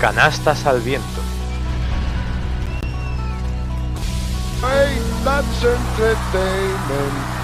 Canastas al viento. Hey, that's entertainment.